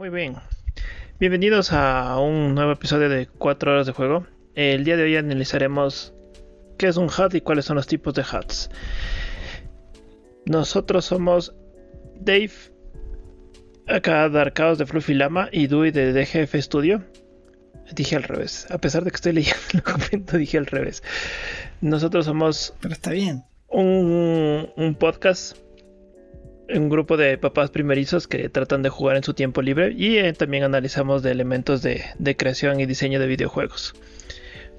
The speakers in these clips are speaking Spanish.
Muy bien. Bienvenidos a un nuevo episodio de 4 horas de juego. El día de hoy analizaremos qué es un HUD y cuáles son los tipos de HUDs. Nosotros somos Dave, acá de Arcaos de Fluffy Lama y Dewey de DGF Studio. Dije al revés, a pesar de que estoy leyendo el documento, dije al revés. Nosotros somos. Pero está bien. Un, un podcast un grupo de papás primerizos que tratan de jugar en su tiempo libre y eh, también analizamos de elementos de, creación y diseño de videojuegos.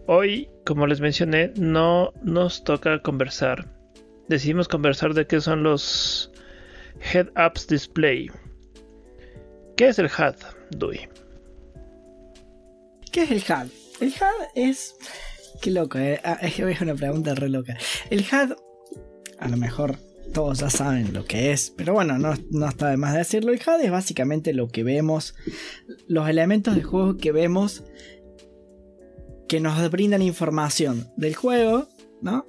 Hoy, como les mencioné, no nos toca conversar. Decidimos conversar de qué son los Head-Ups Display. ¿Qué es el HUD, Dewey? ¿Qué es el HUD? El HUD es... Qué loco, eh? Ah, es una pregunta re loca. El HUD, a lo mejor todos ya saben lo que es, pero bueno, no, está de más decirlo. El HUD es básicamente lo que vemos, los elementos del juego que vemos que nos brindan información del juego, ¿no?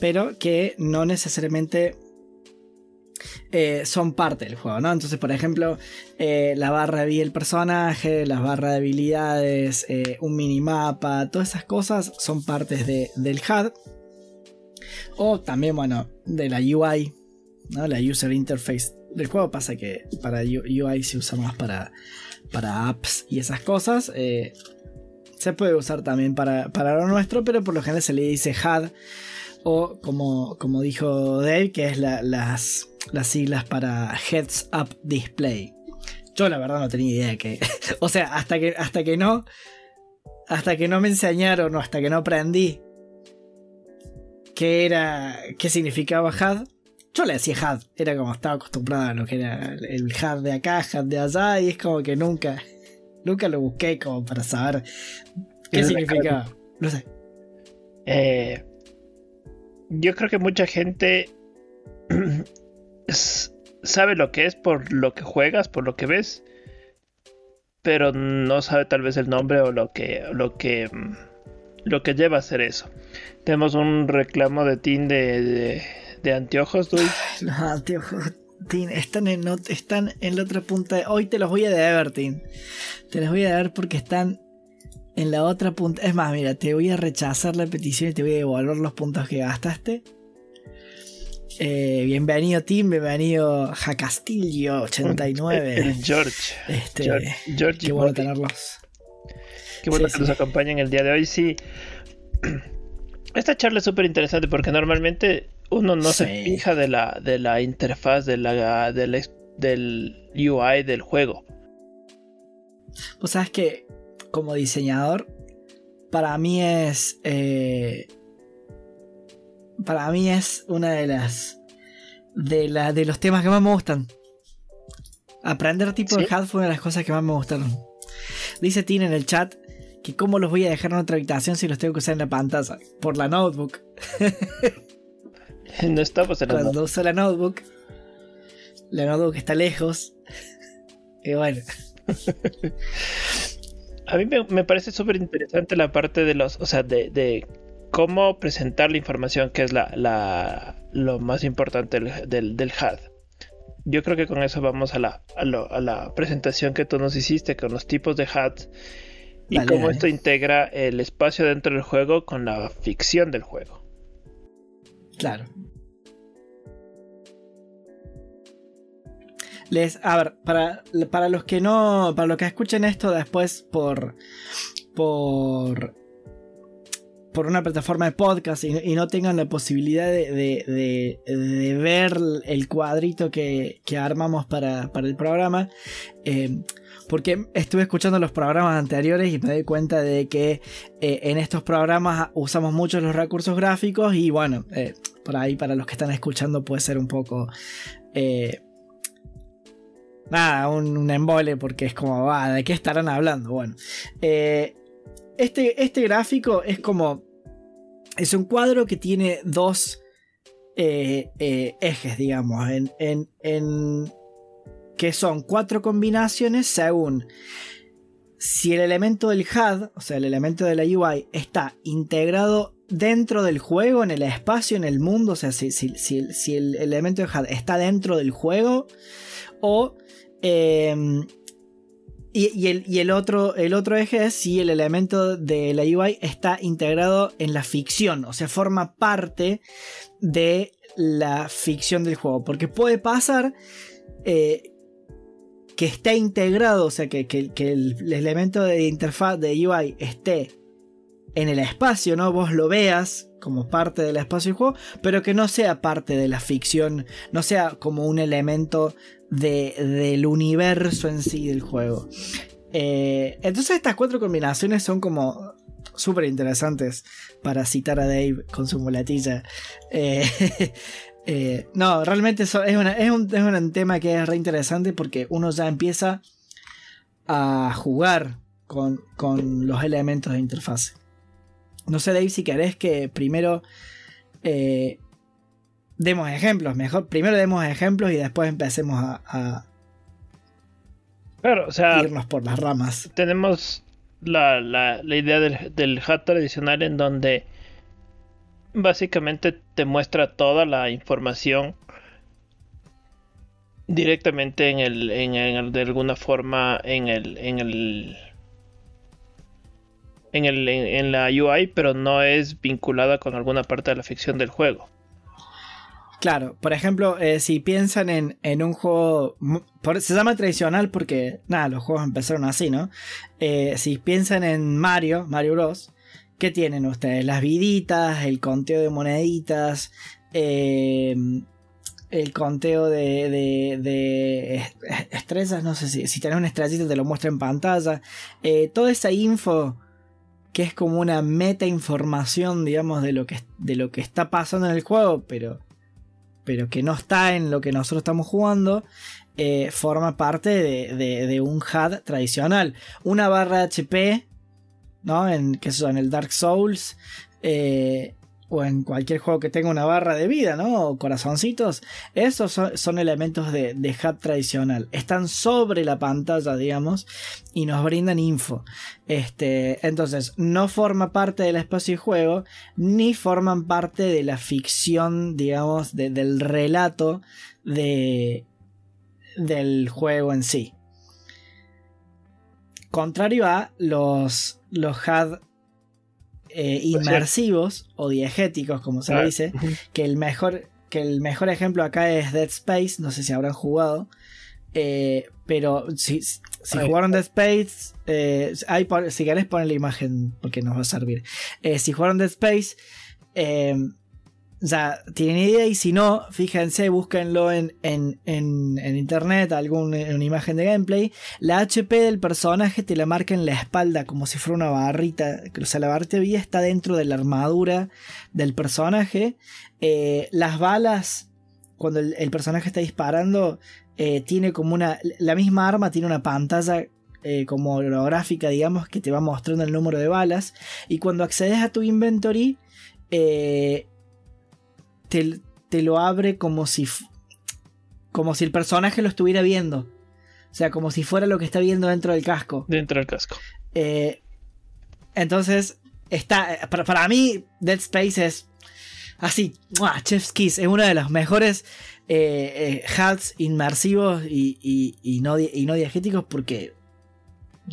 Pero que no necesariamente eh, son parte del juego, ¿no? Entonces, por ejemplo, eh, la barra de vida del personaje, las barras de habilidades, eh, un minimapa, todas esas cosas son partes del HUD. O también, bueno, de la UI, ¿no? la user interface del juego. Pasa que para UI se usa más para, para apps y esas cosas. Eh, se puede usar también para, para, lo nuestro, pero por lo general se le dice HUD. O como, como dijo Dave, que es las, las siglas para Heads Up Display. Yo la verdad no tenía idea que. o sea, hasta que, hasta que no. Hasta que no me enseñaron o hasta que no aprendí qué era, qué significaba HUD. Yo le decía HUD, era como estaba acostumbrado a lo que era el HUD de acá, HUD de allá, y es como que nunca, nunca lo busqué como para saber qué significaba. No sé. Eh, yo creo que mucha gente sabe lo que es por lo que juegas, por lo que ves, pero no sabe tal vez el nombre o lo que, lo que mm, lo que lleva a hacer eso. Tenemos un reclamo de Tim de, de, anteojos, Luis. Los anteojos, Tim, están en, están en la otra punta. Hoy te los voy a deber, Tim. Te los voy a deber porque están en la otra punta. Es más, mira, te voy a rechazar la petición y te voy a devolver los puntos que gastaste. Eh, bienvenido Tim, bienvenido Jacastillo89. George. Este, George, George qué bueno tenerlos. Qué bueno que nos acompañen el día de hoy. Sí, esta charla es súper interesante porque normalmente uno no se fija de la, de la interfaz, de la, del UI del juego. Pues sabes que como diseñador, para mí es... Eh, para mí es una de las... De, la, de los temas que más me gustan. Aprender tipo de HUD fue una de las cosas que más me gustaron. Dice Tina en el chat que cómo los voy a dejar en otra habitación si los tengo que usar en la pantalla. Por la notebook. no estamos en la Cuando uso la notebook, la notebook está lejos. Y bueno. A mí me, parece súper interesante la parte de los, o sea, de, cómo presentar la información, que es la, la lo más importante del, del, HUD. Yo creo que con eso vamos a la, a, a la presentación que tú nos hiciste, con los tipos de HUD y cómo esto integra el espacio dentro del juego con la ficción del juego. Claro. Les, a ver, para, para los que no, para los que escuchen esto después por, por, por una plataforma de podcast y, no tengan la posibilidad de, ver el cuadrito que, armamos para, para el programa, eh, porque estuve escuchando los programas anteriores y me doy cuenta de que eh, en estos programas usamos mucho los recursos gráficos y bueno, eh, por ahí para los que están escuchando puede ser un poco... Eh, nada, un, embole porque es como, va, ¿de qué estarán hablando? Bueno, este, este gráfico es como... Es un cuadro que tiene dos ejes, digamos. en, en que son cuatro combinaciones según si el elemento del HUD, o sea, el elemento de la UI, está integrado dentro del juego, en el espacio, en el mundo, o sea, si, el, elemento del HUD está dentro del juego, o em, Y, el, y el, otro, el otro eje es si el elemento de la UI está integrado en la ficción, o sea, forma parte de la ficción del juego. Porque puede pasar eh, que esté integrado, o sea, que, el, elemento de interfaz de UI esté en el espacio, ¿no? Vos lo veas como parte del espacio del juego, pero que no sea parte de la ficción, no sea como un elemento del universo en sí del juego. Eh, entonces estas cuatro combinaciones son como súper interesantes para citar a Dave con su muletilla. Eh, eh, no, realmente es, un, tema que es re interesante porque uno ya empieza a jugar con, los elementos de interfase. No sé, Dave, si querés que primero eh, demos ejemplos. Mejor, primero demos ejemplos y después empecemos a, irnos por las ramas. Tenemos la, idea del, del HUD tradicional en donde básicamente te muestra toda la información directamente en el, de alguna forma en el en el en, el, en, la UI pero no es vinculada con alguna parte de la ficción del juego Claro, por ejemplo, eh, si piensan en, en un juego, se llama tradicional porque, nada, los juegos empezaron así, ¿no? Eh, si piensan en Mario, Mario Bros., ¿Qué tienen ustedes? Las viditas, el conteo de moneditas, em, el conteo de, estrellas, no sé si, si tenés una estrellita te lo muestra en pantalla. Eh, toda esa info que es como una meta información, digamos, de lo que, de lo que está pasando en el juego, pero, pero que no está en lo que nosotros estamos jugando, eh, forma parte de, de, un HUD tradicional. Una barra HP ¿no? En, que en el Dark Souls. Eh, o en cualquier juego que tenga una barra de vida, ¿no? O corazoncitos. Esos son, elementos de, de, HUD tradicional. Están sobre la pantalla, digamos, y nos brindan info. Este, entonces, no forma parte del espacio de juego, ni forman parte de la ficción, digamos, del relato de, del juego en sí. Contrario a los, los HUD eh, inmersivos o diegéticos, como se dice, que el, mejor, que el mejor ejemplo acá es Dead Space, no sé si habrán jugado, eh, pero si, si jugaron Dead Space, eh, si querés poner la imagen porque nos va a servir. si jugaron Dead Space, ya tienen idea y si no, fíjense, búsquenlo en, en, en, internet, alguna una imagen de gameplay. La HP del personaje te la marca en la espalda como si fuera una barrita. O sea, la barrita vida está dentro de la armadura del personaje. Eh, las balas, cuando el, personaje está disparando, eh, tiene como una... La misma arma tiene una pantalla eh, como holográfica, digamos, que te va mostrando el número de balas. Y cuando accedes a tu inventory, te, lo abre como si, como si el personaje lo estuviera viendo. O sea, como si fuera lo que está viendo dentro del casco. Dentro del casco. Eh, entonces, está. Para, para, mí, Dead Space es. Así, Chef's Kiss. Es uno de los mejores eh, eh inmersivos y, y, no, y no diegéticos porque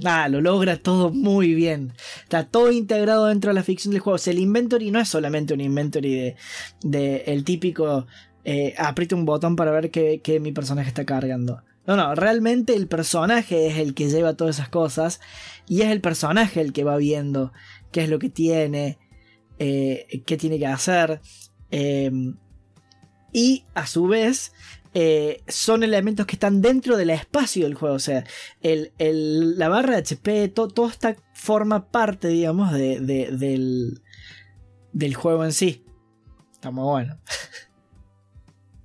nada, lo logra todo muy bien. Está todo integrado dentro de la ficción del juego. O sea, el inventory no es solamente un inventory de, el típico eh, un botón para ver que, mi personaje está cargando. No, no, realmente el personaje es el que lleva todas esas cosas y es el personaje el que va viendo qué es lo que tiene, eh, qué tiene que hacer. Eh, y a su vez eh, son elementos que están dentro del espacio del juego. O sea, la barra de HP, todo esta forma parte, digamos, del, del juego en sí. Está muy bueno.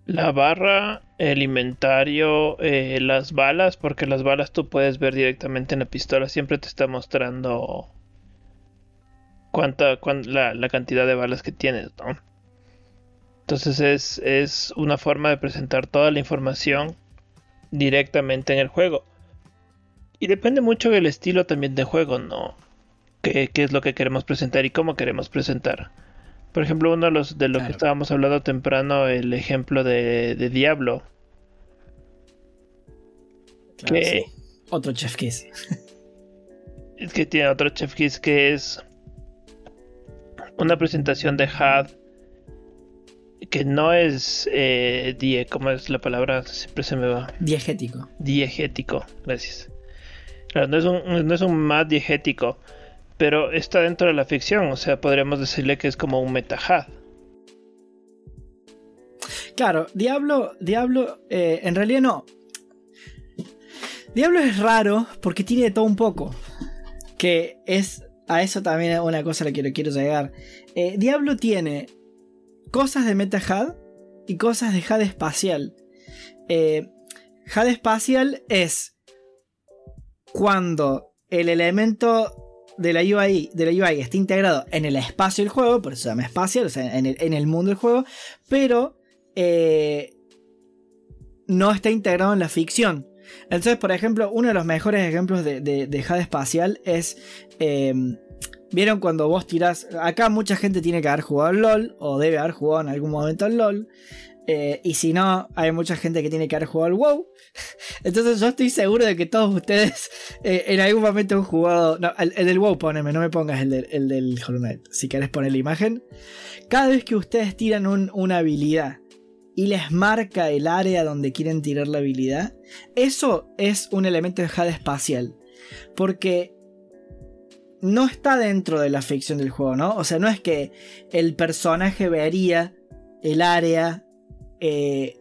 La barra, el inventario, eh, las balas, porque las balas tú puedes ver directamente en la pistola, siempre te está mostrando cuánta, la, la, cantidad de balas que tienes, ¿no? Entonces es, una forma de presentar toda la información directamente en el juego. Y depende mucho del estilo también de juego, ¿no? ¿Qué, es lo que queremos presentar y cómo queremos presentar? Por ejemplo, uno de los de lo que estábamos hablando temprano, el ejemplo de, Diablo. que, otro Chef Kiss. Es que tiene otro Chef Kiss que es una presentación de HUD que no es eh, die, ¿cómo es la palabra? Siempre se me va. Diegético. Diegético, gracias. Claro, no es un, no es un más diegético, pero está dentro de la ficción, o sea, podríamos decirle que es como un metahad. Claro, Diablo, Diablo, eh, en realidad no. Diablo es raro porque tiene todo un poco. Que es, a eso también es una cosa a la que quiero llegar. Eh, Diablo tiene cosas de MetaHUD y cosas de HUD espacial. Eh, HUD espacial es cuando el elemento de la UI, de la UI está integrado en el espacio del juego, por eso se llama espacial, o sea, en el, mundo del juego, pero eh, no está integrado en la ficción. Entonces, por ejemplo, uno de los mejores ejemplos de, de, HUD espacial es eh, Vieron cuando vos tirás. Acá mucha gente tiene que haber jugado al LOL. O debe haber jugado en algún momento al LOL. Eh, y si no, hay mucha gente que tiene que haber jugado al WoW. Entonces yo estoy seguro de que todos ustedes eh, en algún momento han jugado. No, el, del WoW poneme, no me pongas el, el del Hollow Knight. Si querés poner la imagen. Cada vez que ustedes tiran una habilidad y les marca el área donde quieren tirar la habilidad, eso es un elemento de HUD espacial. Porque no está dentro de la ficción del juego, ¿no? O sea, no es que el personaje vería el área eh,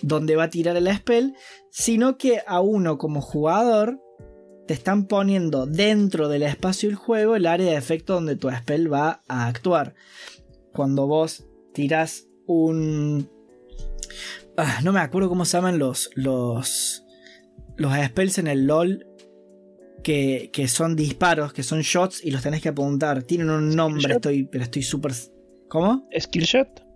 donde va a tirar el spell, sino que a uno como jugador te están poniendo dentro del espacio del juego el área de efecto donde tu spell va a actuar. Cuando vos tiras un... Ah, no me acuerdo cómo se llaman los, los, los spells en el LOL que, son disparos, que son shots y los tenés que apuntar. Tienen un nombre, estoy, pero estoy súper. ¿Cómo? Skillshot.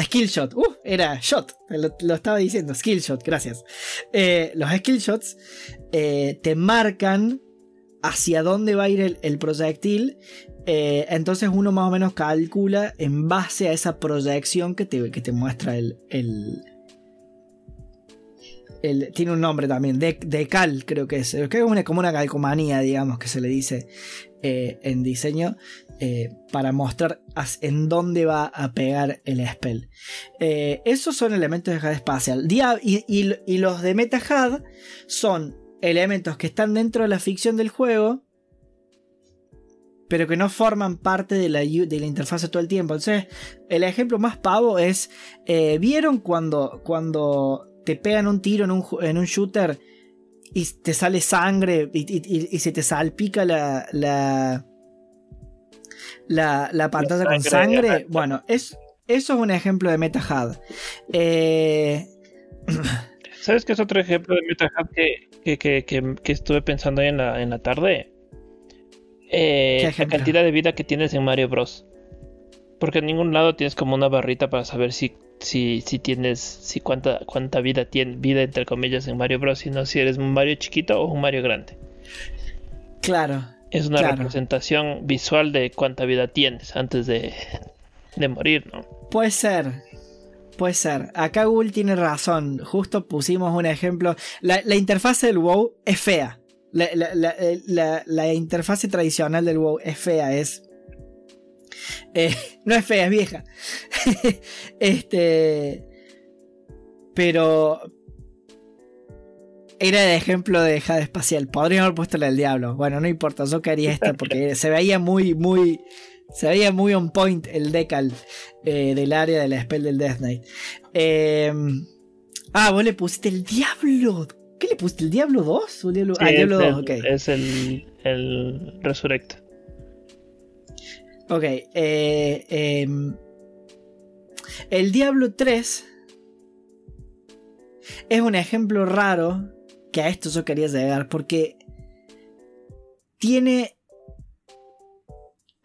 Skillshot, uh, era shot, lo, estaba diciendo, skillshot, gracias. Eh, los skillshots eh, te marcan hacia dónde va a ir el, proyectil, eh, entonces uno más o menos calcula en base a esa proyección que te, que te muestra el, tiene un nombre también, de, decal creo que es, que es como una calcomanía, digamos, que se le dice eh, en diseño, eh, para mostrar en dónde va a pegar el spell. Eh, esos son elementos de HUD espacial. Y, los de MetaHUD son elementos que están dentro de la ficción del juego, pero que no forman parte de la, de la interfaz todo el tiempo. Entonces, el ejemplo más pavo es, ¿vieron cuando, cuando te pegan un tiro en un, en un shooter y te sale sangre y, se te salpica la, la, la, pantalla con sangre. Bueno, es, eso es un ejemplo de MetaHUD. Eh... ¿Sabes qué es otro ejemplo de MetaHUD que, que, que, estuve pensando hoy en la, en la tarde? Eh, la cantidad de vida que tienes en Mario Bros. Porque en ningún lado tienes como una barrita para saber si si, si tienes, si cuánta, cuánta vida tiene, vida entre comillas en Mario Bros, sino si eres un Mario chiquito o un Mario grande. Claro. Es una representación visual de cuánta vida tienes antes de, de morir, ¿no? Puede ser. Puede ser. Acá Google tiene razón. Justo pusimos un ejemplo. La, la interfase del WoW es fea. La, la, la, interfase tradicional del WoW es fea. Es eh, no es fea, es vieja. este. Pero. Era el ejemplo de dejada espacial. Podría haber puesto la del diablo. Bueno, no importa, yo quería esta porque se veía muy, muy. Se veía muy on point el decal eh, del área de la spell del Death Knight. Em, ah, vos le pusiste el diablo. ¿Qué le pusiste? ¿El Diablo 2? ah, Diablo 2, ok. Es el, el Resurrect. Ok, eh, em, el Diablo 3 es un ejemplo raro que a esto yo quería llegar porque tiene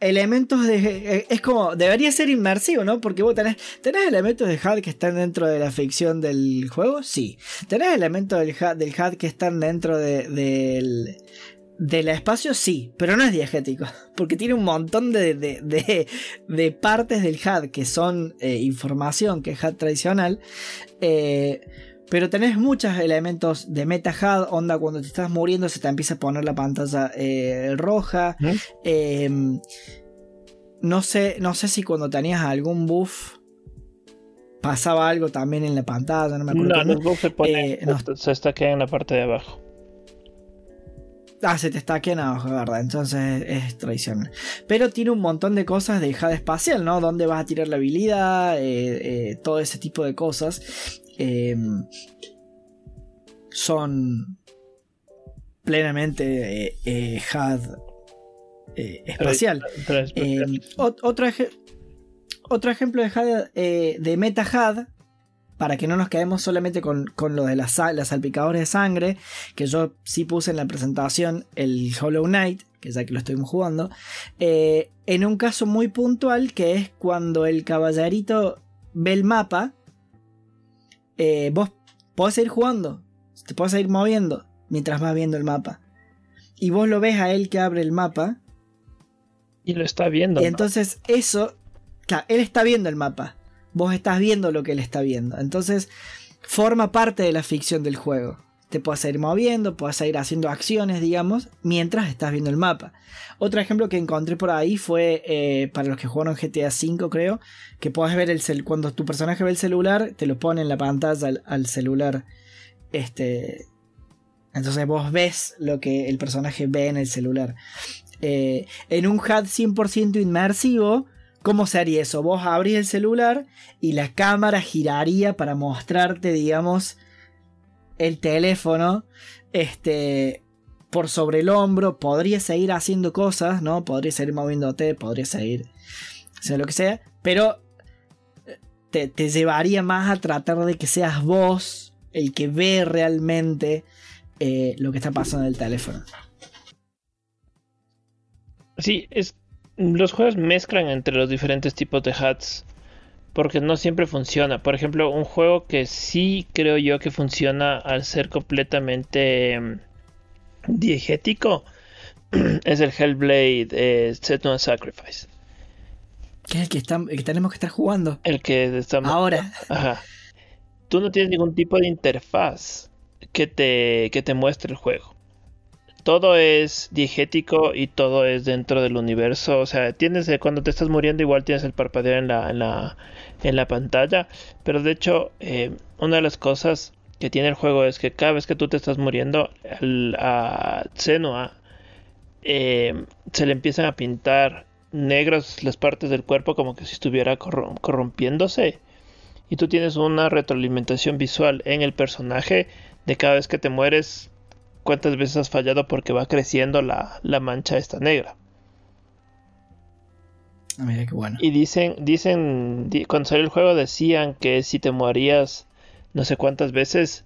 elementos de... Eh, es como, debería ser inmersivo, ¿no? Porque vos tenés, tenés elementos de HUD que están dentro de la ficción del juego, sí. Tenés elementos del HUD, del que están dentro de, del, del espacio sí, pero no es diegético, porque tiene un montón de, de, partes del HUD que son eh, información, que es HUD tradicional, eh, Pero tenés muchos elementos de meta HUD, onda cuando te estás muriendo se te empieza a poner la pantalla eh, roja. Em, no, sé, no sé si cuando tenías algún buff pasaba algo también en la pantalla, no me acuerdo. No, los buffs se, ponen, eh, se en la parte de abajo. Ah, se te está aquí abajo, verdad. Entonces es tradicional. Pero tiene un montón de cosas de HUD espacial, ¿no? Dónde vas a tirar la habilidad, eh, eh, todo ese tipo de cosas. Em, son plenamente eh, HUD espacial. Em, otro, otro, ejemplo de HUD, de meta HUD para que no nos quedemos solamente con, lo de las, salpicadores de sangre, que yo sí puse en la presentación el Hollow Knight, que ya que lo estuvimos jugando, eh, en un caso muy puntual que es cuando el caballerito ve el mapa, eh, vos podés seguir jugando, te podés seguir moviendo mientras vas viendo el mapa. Y vos lo ves a él que abre el mapa. Y lo está viendo. Y entonces eso, claro, él está viendo el mapa vos estás viendo lo que él está viendo. Entonces, forma parte de la ficción del juego. Te puedes ir moviendo, puedes ir haciendo acciones, digamos, mientras estás viendo el mapa. Otro ejemplo que encontré por ahí fue eh, para los que jugaron GTA V, creo, que puedes ver el cel cuando tu personaje ve el celular, te lo pone en la pantalla al, celular. Este, entonces vos ves lo que el personaje ve en el celular. Eh, en un HUD 100% inmersivo, ¿Cómo se haría eso? Vos abrís el celular y la cámara giraría para mostrarte, digamos, el teléfono este, por sobre el hombro. Podría seguir haciendo cosas, ¿no? Podría seguir moviéndote, podría seguir, lo que sea, pero eh, te, llevaría más a tratar de que seas vos el que ve realmente eh, lo que está pasando en el teléfono. Sí, es los juegos mezclan entre los diferentes tipos de HUDs porque no siempre funciona. Por ejemplo, un juego que sí creo yo que funciona al ser completamente diegético es el Hellblade eh, Sacrifice. Que es el que, que tenemos que estar jugando. El que estamos... Ahora. Ajá. Tú no tienes ningún tipo de interfaz que te, que te muestre el juego todo es diegético y todo es dentro del universo. O sea, tienes cuando te estás muriendo igual tienes el parpadeo en la, pantalla. Pero de hecho, eh, una de las cosas que tiene el juego es que cada vez que tú te estás muriendo, a Senua eh, se le empiezan a pintar negros las partes del cuerpo como que si estuviera corrompiéndose. Y tú tienes una retroalimentación visual en el personaje de cada vez que te mueres cuántas veces has fallado porque va creciendo la, mancha esta negra. Ah, mira qué bueno. Y dicen, dicen, cuando salió el juego decían que si te morías no sé cuántas veces,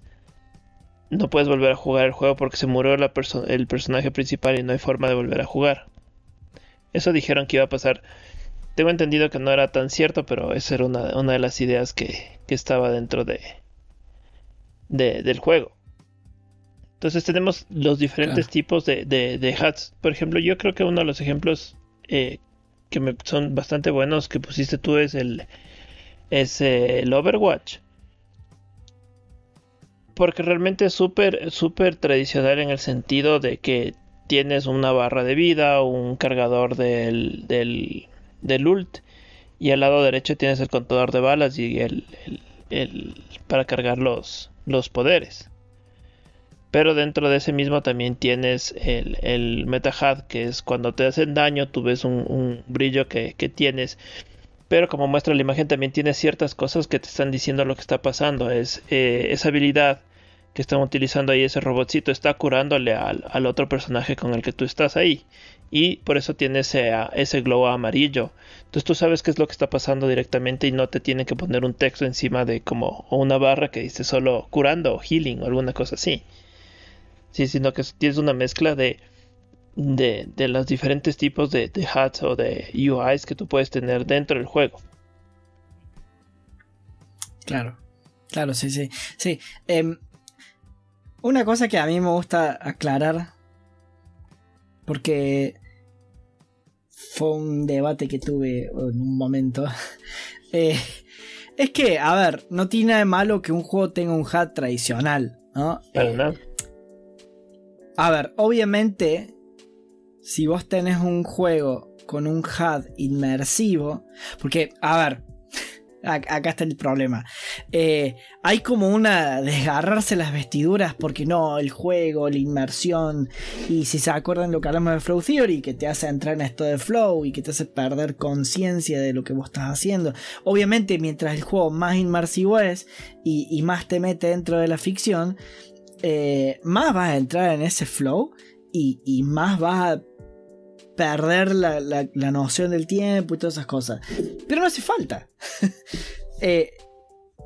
no puedes volver a jugar el juego porque se murió la el personaje principal y no hay forma de volver a jugar. Eso dijeron que iba a pasar. Tengo entendido que no era tan cierto, pero esa era una, una de las ideas que, que estaba dentro de, de, del juego. Entonces tenemos los diferentes tipos de, de, hats. Por ejemplo, yo creo que uno de los ejemplos eh, que me son bastante buenos que pusiste tú es el, es el Overwatch. Porque realmente es súper, súper tradicional en el sentido de que tienes una barra de vida, un cargador del, del, del ult y al lado derecho tienes el contador de balas y el, el, el para cargar los, los poderes. Pero dentro de ese mismo también tienes el, el MetaHUD, que es cuando te hacen daño, tú ves un, brillo que, tienes. Pero como muestra la imagen, también tiene ciertas cosas que te están diciendo lo que está pasando. Es eh, esa habilidad que están utilizando ahí, ese robotcito, está curándole al, al, otro personaje con el que tú estás ahí. Y por eso tiene ese, ese glow amarillo. Entonces tú sabes qué es lo que está pasando directamente y no te tienen que poner un texto encima de como una barra que dice solo curando healing o alguna cosa así. Sí, sino que tienes una mezcla de, de, los diferentes tipos de, de HUDs o de UIs que tú puedes tener dentro del juego. Claro, claro, sí, sí. sí. Em, una cosa que a mí me gusta aclarar, porque fue un debate que tuve en un momento, eh, Es que, a ver, no tiene nada de malo que un juego tenga un HUD tradicional, ¿no? Eh, a ver, obviamente, si vos tenés un juego con un HUD inmersivo, porque, a ver, Acá está el problema. Eh, hay como una desgarrarse las vestiduras porque no, el juego, la inmersión. Y si se acuerdan lo que hablamos de Flow Theory, que te hace entrar en esto de flow y que te hace perder conciencia de lo que vos estás haciendo. Obviamente, mientras el juego más inmersivo es y, más te mete dentro de la ficción, eh, más vas a entrar en ese flow y, y más vas a perder la, noción del tiempo y todas esas cosas. Pero no hace falta. Eh,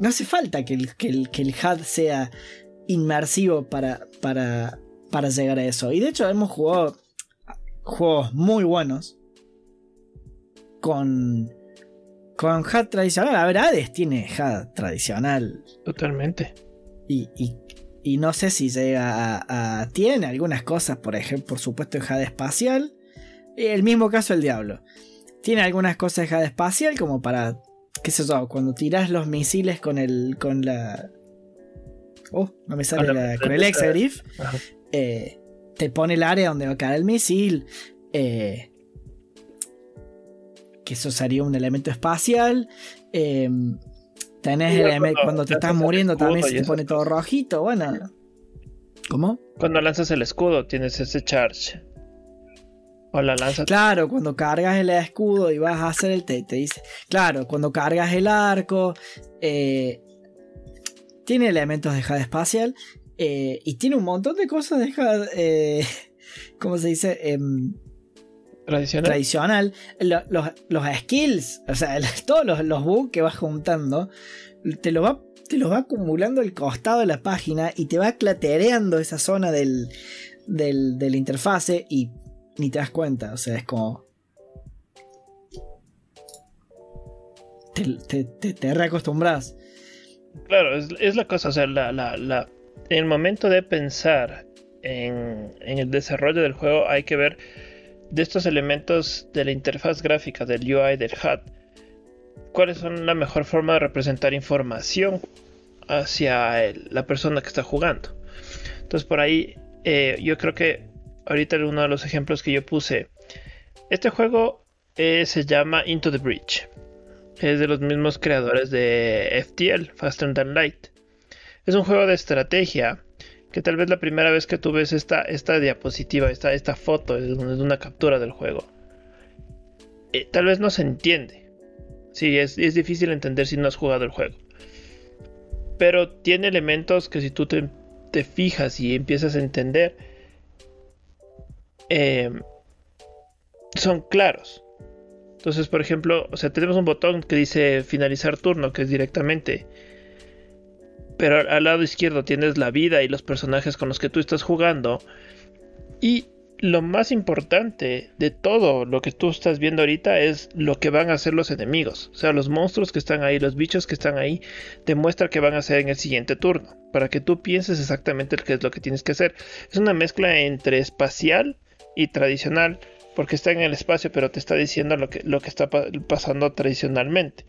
no hace falta que el, que el, HUD sea inmersivo para, para, para llegar a eso. Y de hecho hemos jugado juegos muy buenos con, con HUD tradicional. A ver, Hades tiene HUD tradicional. Totalmente. Y, y, no sé si llega a, Tiene algunas cosas, por ejemplo, por supuesto, en HUD espacial. El mismo caso el diablo. Tiene algunas cosas de espacial como para, qué sé yo, cuando tiras los misiles con el, con la... Oh, no me sale la, con el Exagriff. Eh, te pone el área donde va a caer el misil. Eh, que eso sería un elemento espacial. Eh, tenés el cuando te estás muriendo también se te pone todo rojito. Bueno. ¿Cómo? Cuando lanzas el escudo tienes ese charge. O la lanza. Claro, cuando cargas el escudo y vas a hacer el te, te dice. Claro, cuando cargas el arco. Eh, tiene elementos de HUD espacial. Eh, y tiene un montón de cosas de HUD. Eh, ¿Cómo se dice? Tradicional. Tradicional. Los, skills. O sea, todos los, los bugs que vas juntando. Te lo va te los va acumulando al costado de la página y te va clatereando esa zona del, del, de la interfase y ni te das cuenta. O sea, es como. Te, te, reacostumbras. Claro, es, la cosa. O sea, la, la, en el momento de pensar en, en, el desarrollo del juego, hay que ver de estos elementos de la interfaz gráfica, del UI, del HUD, cuáles son la mejor forma de representar información hacia la persona que está jugando. Entonces, por ahí, eh, yo creo que ahorita uno de los ejemplos que yo puse. Este juego eh, se llama Into the Bridge. Es de los mismos creadores de FTL, Faster Than Light. Es un juego de estrategia que tal vez la primera vez que tú ves esta, esta diapositiva, esta, esta foto, es una captura del juego. Eh, tal vez no se entiende. Sí, es, difícil entender si no has jugado el juego. Pero tiene elementos que si tú te, te fijas y empiezas a entender, eh, son claros. Entonces, por ejemplo, o sea, tenemos un botón que dice finalizar turno, que es directamente. Pero al lado izquierdo tienes la vida y los personajes con los que tú estás jugando. Y lo más importante de todo lo que tú estás viendo ahorita es lo que van a hacer los enemigos. O sea, los monstruos que están ahí, los bichos que están ahí, demuestra que van a hacer en el siguiente turno. Para que tú pienses exactamente qué es lo que tienes que hacer. Es una mezcla entre espacial y tradicional porque está en el espacio, pero te está diciendo lo que, lo que está pasando tradicionalmente.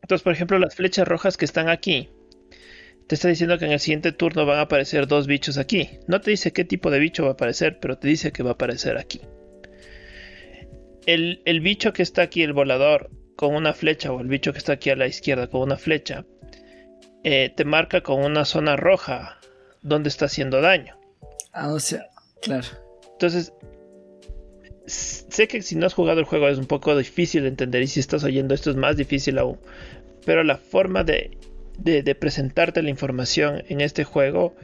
Entonces, por ejemplo, las flechas rojas que están aquí, te está diciendo que en el siguiente turno van a aparecer dos bichos aquí. No te dice qué tipo de bicho va a aparecer, pero te dice que va a aparecer aquí. El, bicho que está aquí, el volador, con una flecha, o el bicho que está aquí a la izquierda con una flecha, eh, te marca con una zona roja donde está haciendo daño. Ah, o sea, claro. Entonces, sé que si no has jugado el juego es un poco difícil de entender y si estás oyendo esto es más difícil aún. Pero la forma de, presentarte la información en este juego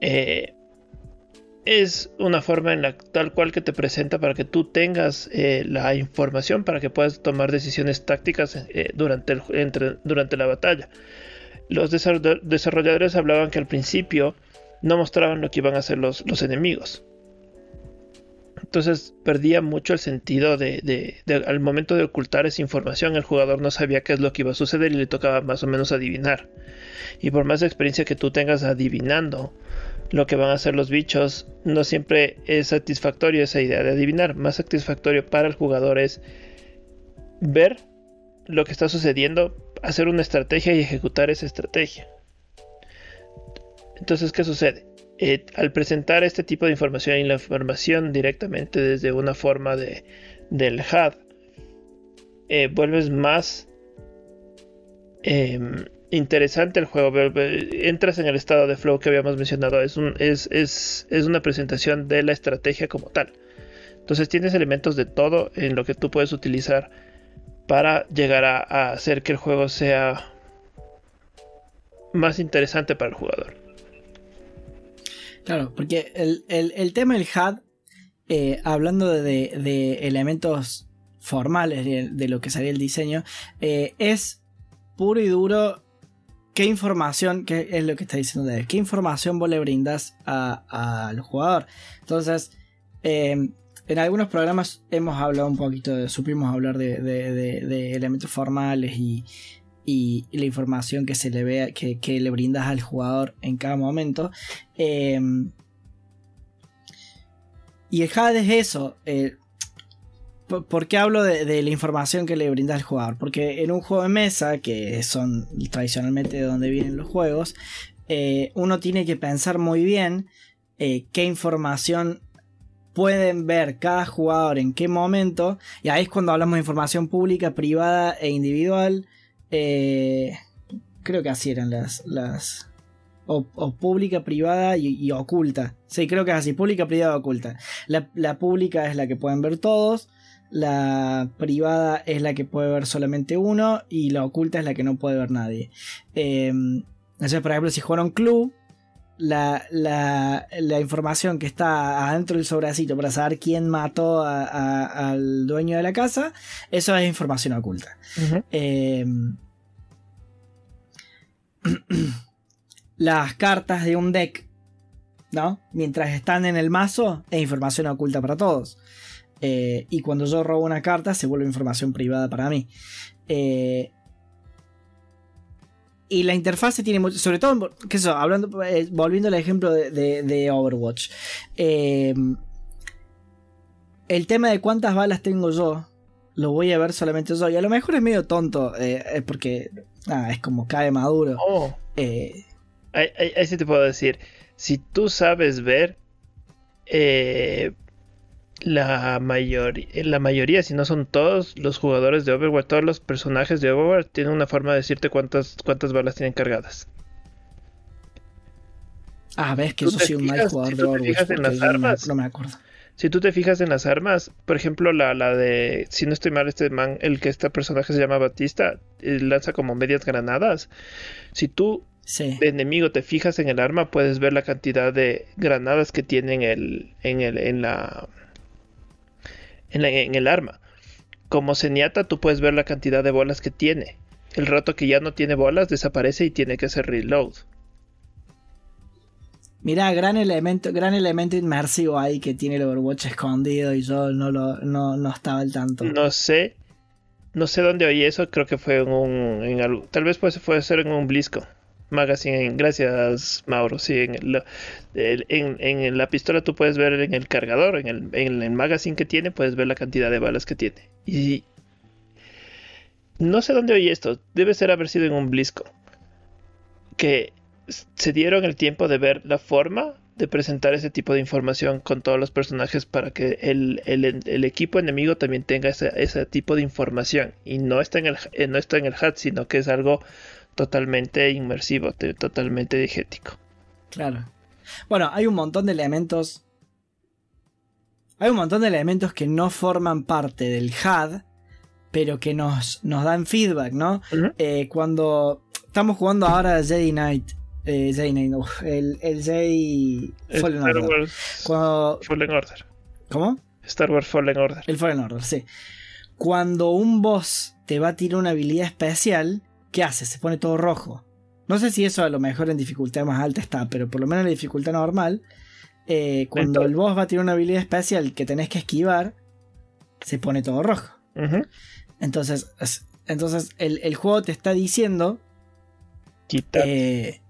eh, es una forma en la tal cual que te presenta para que tú tengas eh, la información para que puedas tomar decisiones tácticas eh, durante, durante la batalla. Los desarrolladores hablaban que al principio no mostraban lo que iban a hacer los, los enemigos. Entonces perdía mucho el sentido de, al momento de ocultar esa información, el jugador no sabía qué es lo que iba a suceder y le tocaba más o menos adivinar. Y por más experiencia que tú tengas adivinando lo que van a hacer los bichos, no siempre es satisfactorio esa idea de adivinar. Más satisfactorio para el jugador es ver lo que está sucediendo, hacer una estrategia y ejecutar esa estrategia. Entonces, ¿qué sucede? Eh, al presentar este tipo de información y la información directamente desde una forma de, del HUD, eh, vuelves más em, interesante el juego. Entras en el estado de flow que habíamos mencionado. Es, un, es, es, es, una presentación de la estrategia como tal. Entonces tienes elementos de todo en lo que tú puedes utilizar para llegar a hacer que el juego sea más interesante para el jugador. Claro, porque el, tema del HUD, eh, hablando de, elementos formales de, lo que sería el diseño, eh, es puro y duro qué información, que es lo que está diciendo de qué información vos le brindas al jugador. Entonces, eh, en algunos programas hemos hablado un poquito, de, supimos hablar de, elementos formales y, la información que se le ve, que, le brindas al jugador en cada momento. Em, y el HUD es eso. Eh, ¿Por qué hablo de, la información que le brindas al jugador? Porque en un juego de mesa, que son tradicionalmente de donde vienen los juegos, eh, uno tiene que pensar muy bien eh, qué información pueden ver cada jugador en qué momento. Y ahí es cuando hablamos de información pública, privada e individual. Eh, creo que así eran las. las o, pública, privada y, oculta. Sí, creo que es así. Pública, privada, oculta. La, pública es la que pueden ver todos. La privada es la que puede ver solamente uno. Y la oculta es la que no puede ver nadie. Eh, entonces, por ejemplo, si jugaron club, la, la, información que está adentro del sobrecito para saber quién mató al dueño de la casa, eso es información oculta. Eh, las cartas de un deck, ¿no? Mientras están en el mazo, es información oculta para todos. Eh, y cuando yo robo una carta, se vuelve información privada para mí. Eh, y la interfase tiene mucho, sobre todo, qué sé hablando, eh, volviendo al ejemplo de, Overwatch. Eh, el tema de cuántas balas tengo yo, lo voy a ver solamente yo. Y a lo mejor es medio tonto, eh, porque es como cae maduro. Oh. ahí, sí te puedo decir, si tú sabes ver la, mayor, la mayoría, si no son todos los jugadores de Overwatch, todos los personajes de Overwatch tienen una forma de decirte cuántas, cuántas balas tienen cargadas. Ah, ves que eso sí un mal jugador de Overwatch. en las armas, no me acuerdo. Si tú te fijas en las armas, por ejemplo, la, la de, si no estoy mal, este man, el que este personaje se llama Batista, eh, lanza como medias granadas. Si tú de enemigo te fijas en el arma, puedes ver la cantidad de granadas que tiene en, el, en, el, en la en, el arma. Como Zenyatta tú puedes ver la cantidad de bolas que tiene. El rato que ya no tiene bolas desaparece y tiene que hacer reload. Mira, gran elemento, gran elemento inmersivo ahí que tiene el Overwatch escondido y yo no lo no, estaba al tanto. No sé. No sé dónde oí eso, creo que fue en un. En tal vez puede, puede ser en un blisco. Magazine. Gracias, Mauro. Sí, en, en, la pistola tú puedes ver en el cargador, en el, en el magazine que tiene, puedes ver la cantidad de balas que tiene. Y no sé dónde oí esto. Debe ser haber sido en un blisco. Que se dieron el tiempo de ver la forma de presentar ese tipo de información con todos los personajes para que el, el, equipo enemigo también tenga ese, ese, tipo de información. Y no está en el, eh, no está en el HUD, sino que es algo totalmente inmersivo, totalmente digético. Claro. Bueno, hay un montón de elementos. Hay un montón de elementos que no forman parte del HUD, pero que nos, nos dan feedback, ¿no? Eh, cuando estamos jugando ahora Jedi Knight. Eh, Jedi Knight, el, el Jedi Fallen Order. Fallen Order. ¿Cómo? Star Wars Fallen Order. El Fallen Order, sí. Cuando un boss te va a tirar una habilidad especial, ¿qué hace? Se pone todo rojo. No sé si eso a lo mejor en dificultad más alta está, pero por lo menos en la dificultad normal, eh, cuando el boss va a tirar una habilidad especial que tenés que esquivar, se pone todo rojo. Entonces, entonces el, juego te está diciendo... Quita. Eh,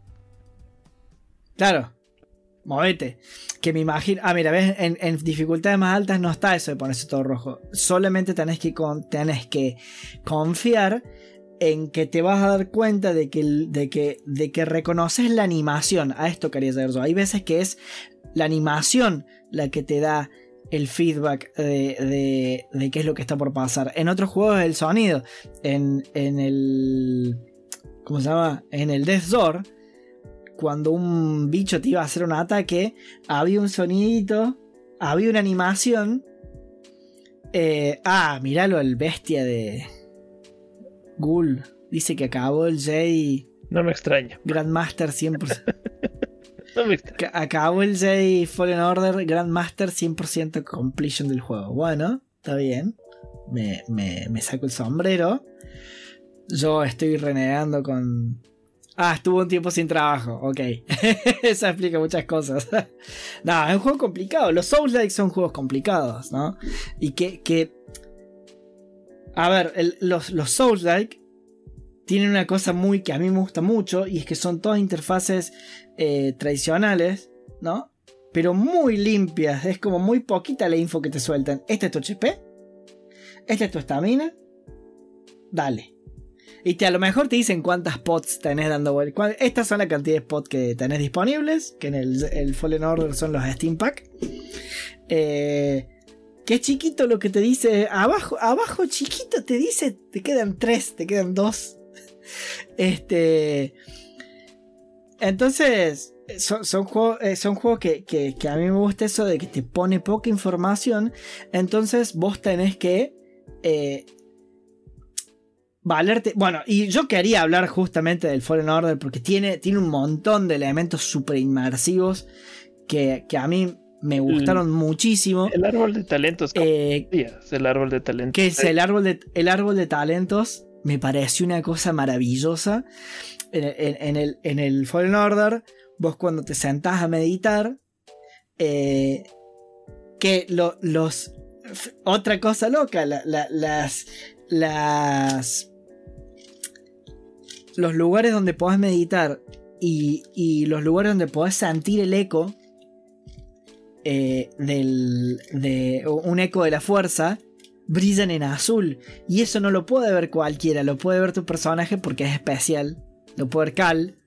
claro. movete. Que me imagino. Ah, mira, ves, en, dificultades más altas no está eso de ponerse todo rojo. Solamente tenés que, tenés que confiar en que te vas a dar cuenta de que, de que, de que reconoces la animación. A esto quería saber yo. Hay veces que es la animación la que te da el feedback de, de, qué es lo que está por pasar. En otros juegos el sonido. En, en el... ¿Cómo se llama? En el Death Door. Cuando un bicho te iba a hacer un ataque, había un sonidito, había una animación. Eh, ah, míralo, el bestia de Ghoul. Dice que acabó el J. No me extraña. Grandmaster 100%. Acabó el J Fallen Order Grandmaster 100% completion del juego. Bueno, está bien. Me, saco el sombrero. Yo estoy renegando con. Ah, estuvo un tiempo sin trabajo. Ok. Eso explica muchas cosas. no, es un juego complicado. Los Souls-like son juegos complicados, ¿no? Y que. que... A ver, los, los Souls-like tienen una cosa muy que a mí me gusta mucho y es que son todas interfaces eh, tradicionales, ¿no? Pero muy limpias, es como muy poquita la info que te sueltan. Este es tu HP, esta es tu estamina, dale. Y te, a lo mejor te dicen cuántas pots tenés dando vueltas. Estas son la cantidad de spots que tenés disponibles, que en el, Fallen Order son los Steam Pack. Eh, que es chiquito lo que te dice. Abajo, abajo chiquito te dice, te quedan tres, te quedan dos. Este. Entonces, son, son, juegos, eh, juegos que, a mí me gusta eso de que te pone poca información. Entonces, vos tenés que. Eh, valerte. Bueno, y yo quería hablar justamente del Fallen Order porque tiene, tiene un montón de elementos super inmersivos que, a mí me gustaron muchísimo. El árbol de talentos. Eh, el árbol de talentos. Que es el árbol de, el árbol de talentos me pareció una cosa maravillosa. En, el, en el Fallen Order, vos cuando te sentás a meditar, eh, que los... Otra cosa loca, las, las... Los lugares donde podés meditar y, y los lugares donde podés sentir el eco eh, del, de un eco de la fuerza brillan en azul. Y eso no lo puede ver cualquiera, lo puede ver tu personaje porque es especial. Lo puede ver Cal,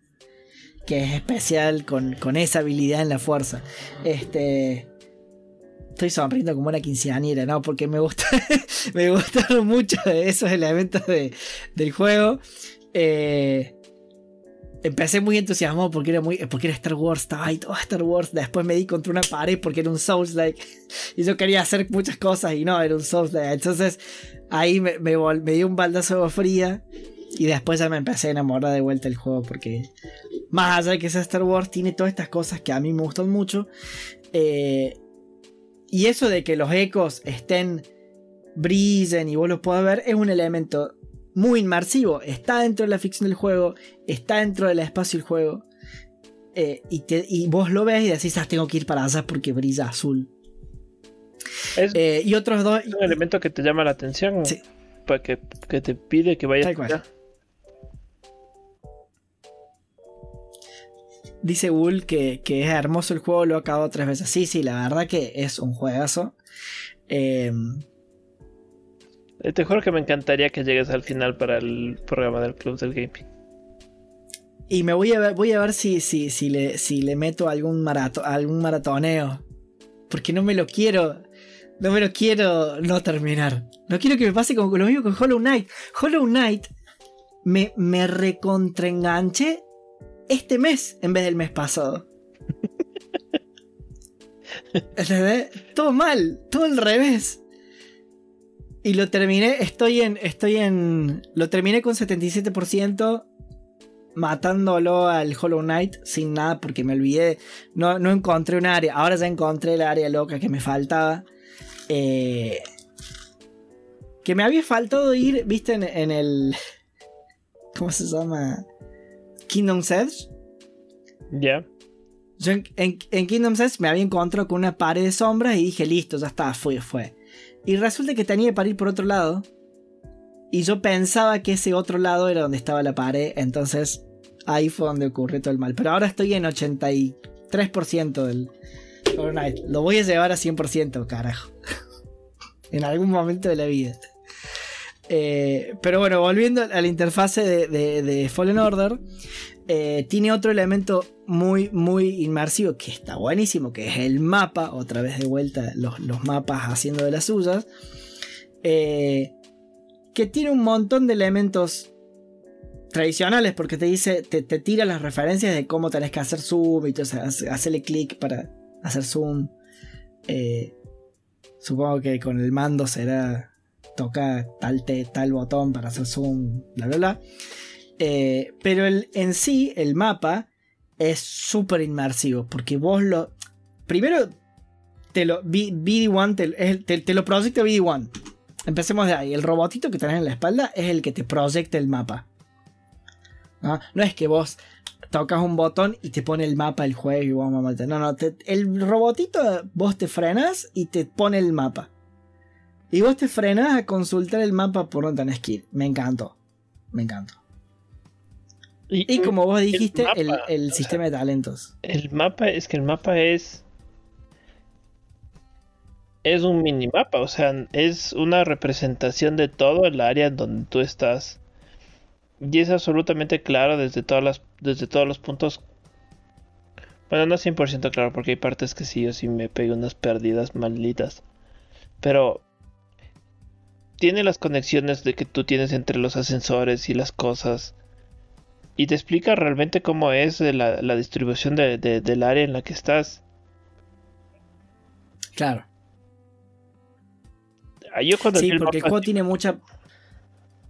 que es especial con, esa habilidad en la fuerza. Este. Estoy sonriendo como una quinceañera, ¿no? Porque me gusta. me gustaron mucho esos elementos del juego. Eh, empecé muy entusiasmado porque era muy porque era Star Wars, estaba ahí todo Star Wars. Después me di contra una pared porque era un Souls like y yo quería hacer muchas cosas y no, era un Souls like. Entonces ahí me, me, di un baldazo de agua fría y después ya me empecé a enamorar de vuelta del juego porque más allá de que sea Star Wars tiene todas estas cosas que a mí me gustan mucho. Eh, y eso de que los ecos estén brillen y vos los puedas ver es un elemento muy inmersivo. Está dentro de la ficción del juego, está dentro del espacio del juego. Eh, y, vos lo ves y decís, ah, tengo que ir para allá porque brilla azul. Eh, y otros dos. un elemento que te llama la atención. Sí. Para que, te pide que vayas allá. Dice Wool que, que, es hermoso el juego, lo ha acabado tres veces. Sí, sí, la verdad que es un juegazo. Eh, te juro que me encantaría que llegues al final para el programa del Club del Gaming. Y me voy a ver, voy a ver si, si, si, le, si le meto algún, marato, algún maratoneo. Porque no me lo quiero. No me lo quiero no terminar. No quiero que me pase como lo mismo con Hollow Knight. Hollow Knight me, me recontraenganché este mes en vez del mes pasado. Todo mal, todo al revés. Y lo terminé, estoy en, estoy en, lo terminé con 77%, matándolo al Hollow Knight sin nada porque me olvidé, no, no encontré un área, ahora ya encontré el área loca que me faltaba. Eh, que me había faltado ir, viste, en, el... ¿Cómo se llama? Kingdom's Edge. Ya. Yo en, en, Kingdom's Edge me había encontrado con una pared de sombras y dije, listo, ya está, fue, fue. Y resulta que tenía que ir por otro lado. Y yo pensaba que ese otro lado era donde estaba la pared. Entonces ahí fue donde ocurrió todo el mal. Pero ahora estoy en 83%, 3% del Knight. Lo voy a llevar a 100%, carajo. en algún momento de la vida. Eh, pero bueno, volviendo a la interfase de, Fallen Order, eh, tiene otro elemento muy, muy inmersivo que está buenísimo, que es el mapa, otra vez de vuelta los, mapas haciendo de las suyas, eh, que tiene un montón de elementos tradicionales porque te dice, te, tira las referencias de cómo tenés que hacer zoom y hacerle clic para hacer zoom. supongo que con el mando será toca tal, tal botón para hacer zoom, bla, bla, bla. Eh, pero el, en sí, el mapa es súper inmersivo, porque vos lo... Primero, te lo, BD1 te, lo proyecta BD1. Empecemos de ahí. El robotito que tenés en la espalda es el que te proyecta el mapa. ¿No? es que vos tocas un botón y te pone el mapa el juego. No, no, el robotito vos te frenas y te pone el mapa. Y vos te frenas a consultar el mapa por donde tenés que ir. Me encantó. Me encantó. Y, como vos dijiste, el, sistema de talentos. El mapa, es que el mapa es. Es un minimapa, o sea, es una representación de todo el área donde tú estás. Y es absolutamente claro desde, todas las, desde todos los puntos. Bueno, no 100% claro, porque hay partes que sí, yo sí me pego unas perdidas malditas. Pero tiene las conexiones de que tú tienes entre los ascensores y las cosas. Y te explica realmente cómo es la, distribución del área en la que estás. Claro. Ah, yo cuando sí, porque el juego tiene mucha.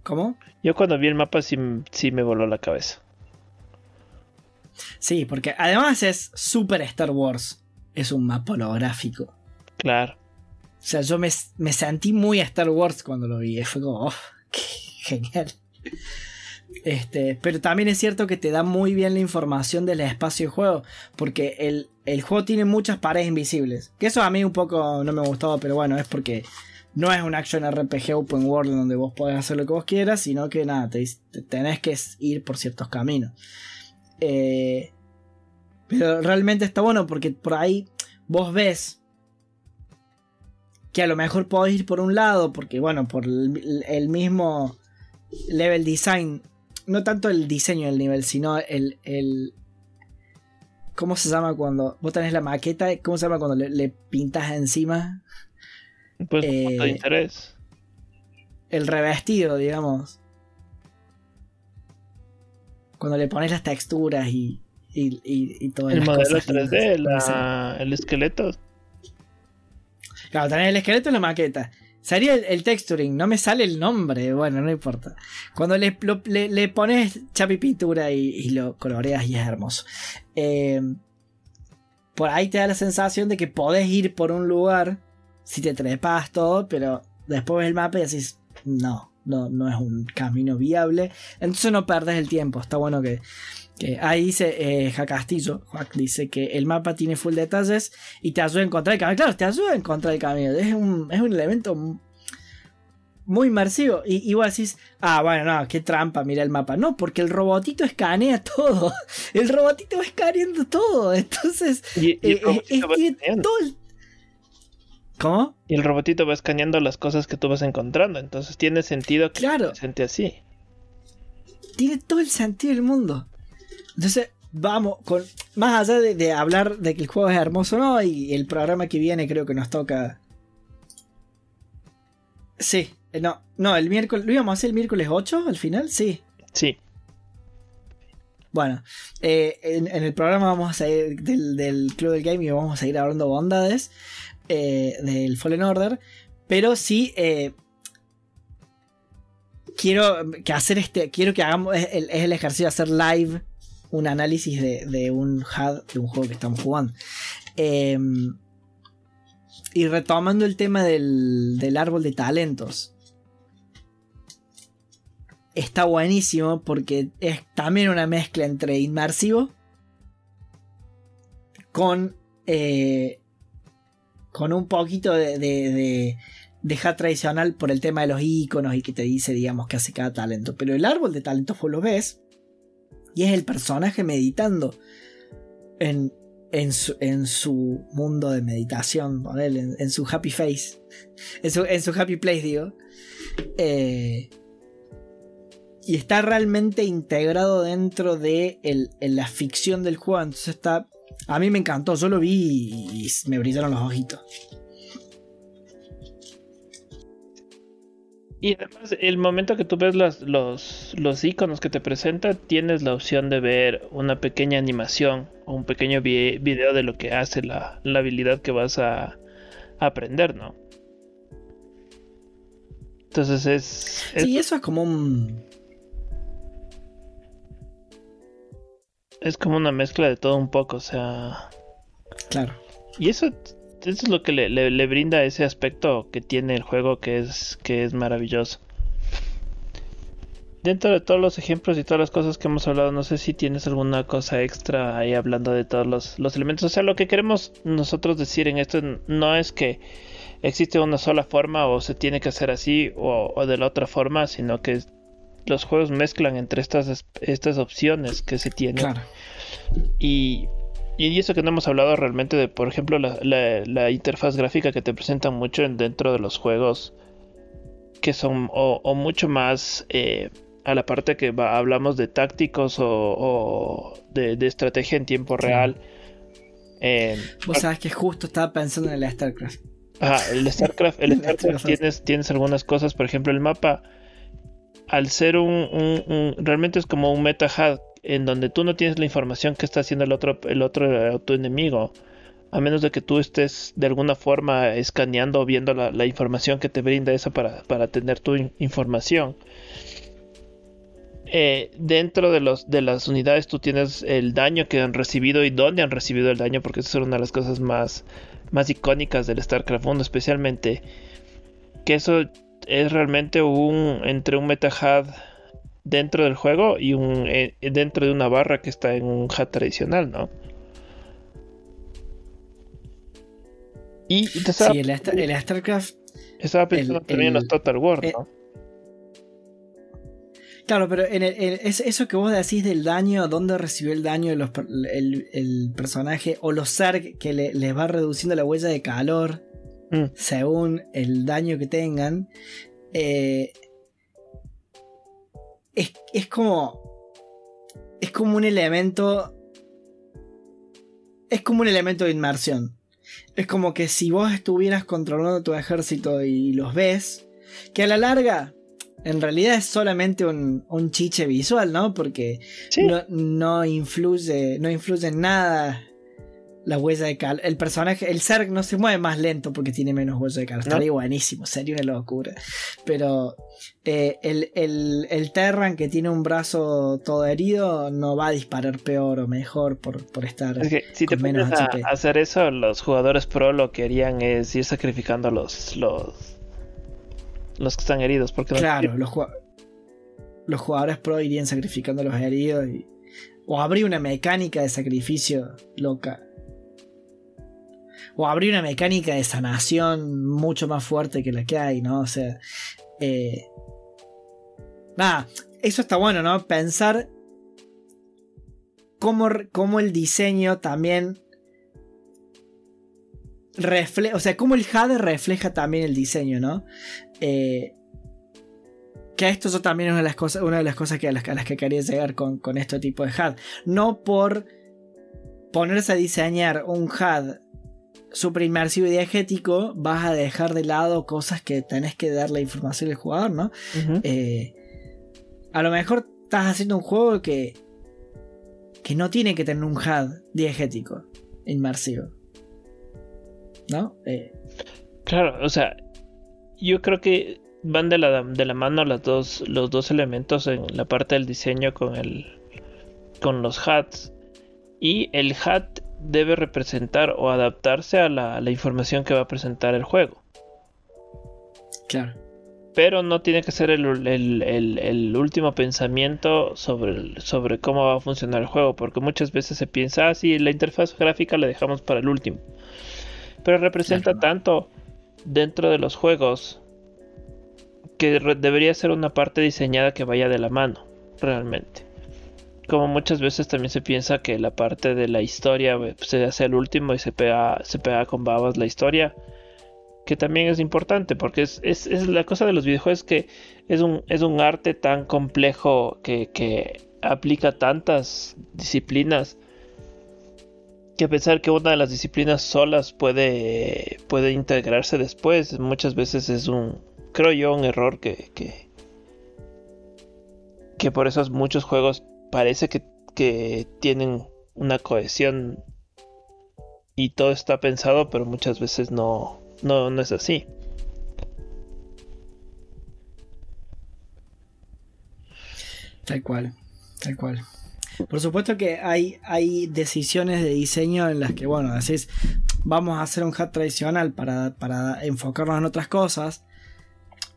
¿Cómo? Yo cuando vi el mapa sí, sí me voló la cabeza. Sí, porque además es super Star Wars. Es un mapa holográfico. Claro. O sea, yo me, sentí muy a Star Wars cuando lo vi. Fue como, oh, qué genial. Este, pero también es cierto que te da muy bien la información del espacio de juego. Porque el, el, juego tiene muchas paredes invisibles. Que eso a mí un poco no me gustaba, pero bueno, es porque no es un action RPG open world donde vos podés hacer lo que vos quieras, sino que nada, te, tenés que ir por ciertos caminos. Eh, pero realmente está bueno porque por ahí vos ves que a lo mejor podés ir por un lado, porque bueno, por el, mismo level design, no tanto el diseño del nivel, sino el, el... ¿Cómo se llama cuando vos tenés la maqueta? ¿Cómo se llama cuando le, pintas encima? Pues eh, interés. El revestido, digamos. Cuando le pones las texturas y, y, y, todo El modelo 3D, el esqueleto. Claro, tenés el esqueleto en la maqueta. Sería el, texturing, no me sale el nombre, bueno, no importa. Cuando le, pones chapi pintura y, lo coloreas y es hermoso. Eh, por ahí te da la sensación de que podés ir por un lugar si te trepas todo, pero después ves el mapa y decís, no, no, no es un camino viable. Entonces no perdes el tiempo, está bueno que ahí dice eh, Castillo, dice que el mapa tiene full detalles y te ayuda a encontrar el camino. Claro, te ayuda a encontrar el camino. Es un, es un elemento muy inmersivo. Y igual decís, ah, bueno, no, qué trampa, mira el mapa. No, porque el robotito escanea todo. El robotito va escaneando todo. Entonces, y, el eh, todo ¿Cómo? Y el robotito va escaneando las cosas que tú vas encontrando. Entonces tiene sentido que claro. se siente así. Tiene todo el sentido del mundo. Entonces, vamos, con más allá de, hablar de que el juego es hermoso no, y el programa que viene creo que nos toca. Sí, eh, no, no, el miércoles, ¿lo íbamos a hacer el miércoles 8 al final? Sí. Sí. Bueno, eh, en, el programa vamos a seguir del, Club del Game y vamos a seguir hablando bondades eh, del Fallen Order, pero sí quiero que hacer este, quiero que hagamos, es el, es el ejercicio de hacer live un análisis de, un HUD de un juego que estamos jugando. Em, y retomando el tema del, del árbol de talentos. Está buenísimo porque es también una mezcla entre inmersivo con, eh, con un poquito de, de, de, tradicional por el tema de los iconos y que te dice, digamos, que hace cada talento. Pero el árbol de talentos vos lo ves y es el personaje meditando en, en su, en su mundo de meditación, en, su happy face, en su, happy place, digo. Eh, y está realmente integrado dentro de la ficción del juego. Entonces está. A mí me encantó, yo lo vi y me brillaron los ojitos. Y además, el momento que tú ves los, los iconos que te presenta, tienes la opción de ver una pequeña animación o un pequeño video de lo que hace la, habilidad que vas a, aprender, ¿no? Entonces es, es, Sí, eso es como un. Es como una mezcla de todo un poco, o sea. Claro. Y eso eso es lo que le, brinda ese aspecto que tiene el juego que es, que es maravilloso. Dentro de todos los ejemplos y todas las cosas que hemos hablado, no sé si tienes alguna cosa extra ahí hablando de todos los, elementos. O sea, lo que queremos nosotros decir en esto no es que existe una sola forma o se tiene que hacer así o, o de la otra forma, sino que los juegos mezclan entre estas, estas opciones que se tienen. Claro. Y y eso que no hemos hablado realmente de, por ejemplo, la, interfaz gráfica que te presentan mucho dentro de los juegos, que son o, mucho más eh, a la parte que hablamos de tácticos o, de, estrategia en tiempo real. Eh, Vos sabes que justo estaba pensando en el StarCraft. Ah, el StarCraft, el StarCraft tienes, tienes algunas cosas, por ejemplo, el mapa, al ser un, realmente es como un meta en donde tú no tienes la información que está haciendo el otro, el otro tu enemigo, a menos de que tú estés de alguna forma escaneando o viendo la, información que te brinda esa para, tener tu información. Eh, dentro de, los, de las unidades tú tienes el daño que han recibido y dónde han recibido el daño, porque esa es una de las cosas más, más icónicas del StarCraft 1, especialmente. Que eso es realmente un entre un MetaHUD dentro del juego y un eh, dentro de una barra que está en un HUD tradicional, ¿no? Y sí, el, StarCraft. Estaba pensando también en los Total War, eh, ¿no? Claro, pero en eso que vos decís del daño, dónde recibió el daño el, personaje, o los Zerg que le, les va reduciendo la huella de calor mm. según el daño que tengan. Eh, es, como. Es como un elemento. Es como un elemento de inmersión. Es como que si vos estuvieras controlando tu ejército y los ves, que a la larga en realidad es solamente un, chiche visual, ¿no? Porque no, no, influye, no influye en nada la huella de cal. El personaje, el Zerg no se mueve más lento porque tiene menos huella de cal. Estaría buenísimo, sería una locura. Pero eh, el, el, Terran que tiene un brazo todo herido no va a disparar peor o mejor por, por estar. si te menos a hacer eso, los jugadores pro lo que harían es ir sacrificando a los, los, los que están heridos. Porque claro, los, los jugadores pro irían sacrificando a los heridos y, o habría una mecánica de sacrificio loca o abrir una mecánica de sanación mucho más fuerte que la que hay, ¿no? O sea, eh, nada, eso está bueno, ¿no? Pensar cómo, cómo el diseño también refleja, o sea, cómo el HUD refleja también el diseño, ¿no? Eh, que esto eso también es una de las cosas, una de las cosas que a, las, que quería llegar con, con este tipo de HUD. No por ponerse a diseñar un HUD super inmersivo y diegético, vas a dejar de lado cosas que tenés que darle información al jugador, ¿no? Eh, a lo mejor estás haciendo un juego que, que no tiene que tener un HUD diegético inmersivo. ¿No? Eh, claro, o sea, yo creo que van de la, de la mano las dos, los dos elementos en la parte del diseño con el con los HUDs. Y el HUD debe representar o adaptarse a la, información que va a presentar el juego. Claro. Pero no tiene que ser el, último pensamiento sobre, sobre, cómo va a funcionar el juego, porque muchas veces se piensa, ah, sí, la interfaz gráfica la dejamos para el último. Pero representa tanto dentro de los juegos que debería ser una parte diseñada que vaya de la mano, realmente. Como muchas veces también se piensa que la parte de la historia pues, se hace el último y se pega, se pega con babas la historia. Que también es importante porque es, la cosa de los videojuegos que es un, es un arte tan complejo que, que aplica tantas disciplinas que pensar que una de las disciplinas solas puede, puede integrarse después muchas veces es un, creo yo, un error que, que, que por eso muchos juegos parece que, que tienen una cohesión y todo está pensado, pero muchas veces no, no, no es así. Tal cual, tal cual. Por supuesto que hay, hay decisiones de diseño en las que, bueno, decís, vamos a hacer un HUD tradicional para, para enfocarnos en otras cosas.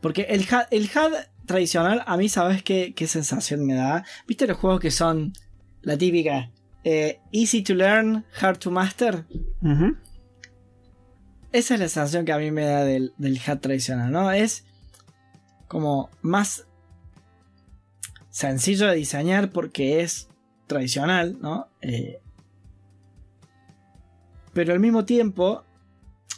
Porque el HUD, el HUD tradicional, a mí, ¿sabes qué, qué sensación me da? ¿Viste los juegos que son la típica? Eh, easy to learn, hard to master. Esa es la sensación que a mí me da del, del HUD tradicional, ¿no? Es como más sencillo de diseñar porque es tradicional, ¿no? Eh, pero al mismo tiempo,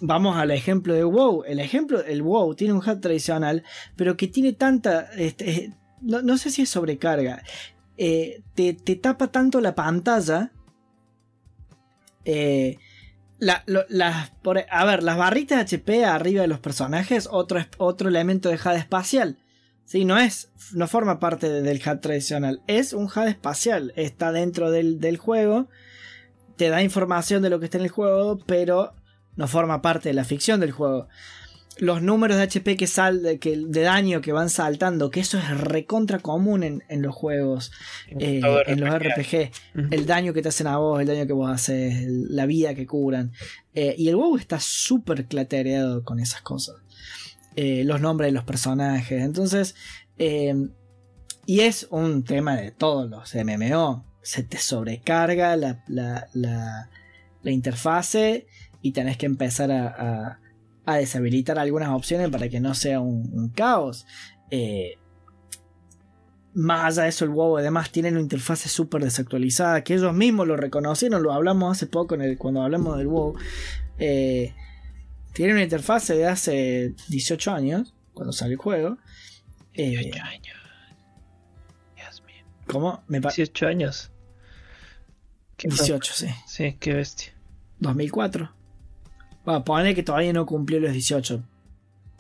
vamos al ejemplo de WoW. El ejemplo, el WoW tiene un HUD tradicional, pero que tiene tanta. Este, eh, no, sé si es sobrecarga. Eh, te, tapa tanto la pantalla. a ver, las barritas HP arriba de los personajes, otro, otro elemento de HUD espacial. Sí, no es, no forma parte del HUD tradicional, es un HUD espacial, está dentro del, juego, te da información de lo que está en el juego, pero no forma parte de la ficción del juego. Los números de HP que sal, que, de daño que van saltando, que eso es recontra común en, los juegos, en, eh, los RPG. El daño que te hacen a vos, el daño que vos haces, la vida que curan. Eh, y el WoW está súper clatereado con esas cosas. Eh, los nombres de los personajes. Entonces, y es un tema de todos los MMO. Se te sobrecarga la, la, la, interfase y tenés que empezar a, a, deshabilitar algunas opciones para que no sea un, caos. Eh, más allá de eso, el WoW además tiene una interfase súper desactualizada, que ellos mismos lo reconocieron, lo hablamos hace poco en el, cuando hablamos del WoW. Tiene una interfase de hace 18 años, cuando sale el juego. 18 eh, años. Dios mío. ¿Cómo? Me 18 años. 18, sí. Sí, qué bestia. 2004. Bueno, ponle que todavía no cumplió los 18.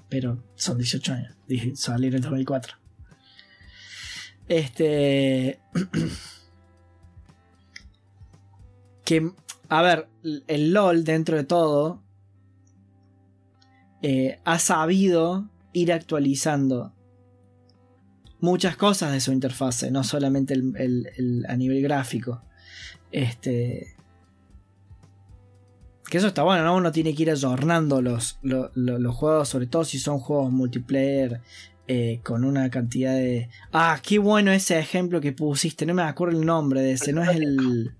Pero son 18 años. Salir en 2004. Este. que. A ver, el LOL dentro de todo eh, ha sabido ir actualizando muchas cosas de su interfase, no solamente el, a nivel gráfico. Este. Que eso está bueno, ¿no? Uno tiene que ir ayornando los, los, juegos, sobre todo si son juegos multiplayer. Eh, con una cantidad de. Ah, qué bueno ese ejemplo que pusiste. No me acuerdo el nombre de ese. No es el.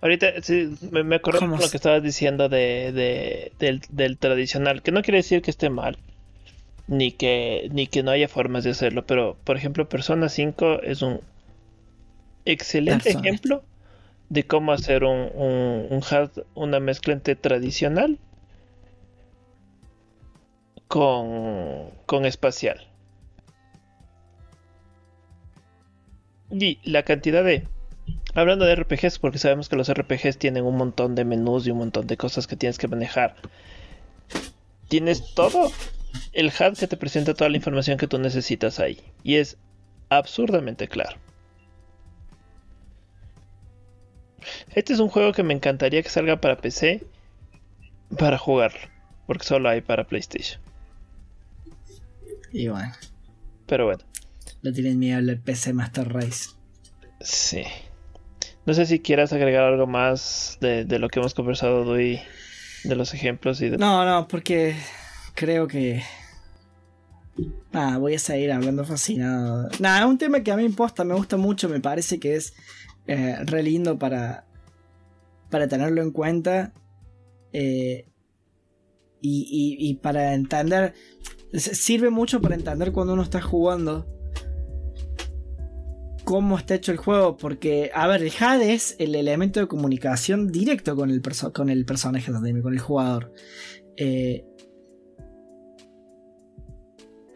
Ahorita sí, me, acuerdo de lo que estabas diciendo de, del, tradicional, que no quiere decir que esté mal, ni que, ni que no haya formas de hacerlo, pero por ejemplo Persona 5 es un excelente ejemplo de cómo hacer un, un, una mezcla entre tradicional con, con espacial. Y la cantidad de Hablando de RPGs, porque sabemos que los RPGs tienen un montón de menús y un montón de cosas que tienes que manejar. Tienes todo el HUD que te presenta toda la información que tú necesitas ahí. Y es absurdamente claro. Este es un juego que me encantaría que salga para PC para jugarlo. Porque solo hay para PlayStation. Y bueno. Pero bueno. No tienen miedo al PC Master Race. Sí. No sé si quieras agregar algo más de, lo que hemos conversado hoy, de los ejemplos y de... No, no, porque creo que... Nada, voy a seguir hablando fascinado. Nada, es un tema que a mí imposta, me gusta mucho, me parece que es eh, re lindo para, para tenerlo en cuenta. Eh, y, y, para entender, sirve mucho para entender cuando uno está jugando cómo está hecho el juego, porque, a ver, el HUD es el elemento de comunicación directo con el, con el personaje, con el jugador. Eh,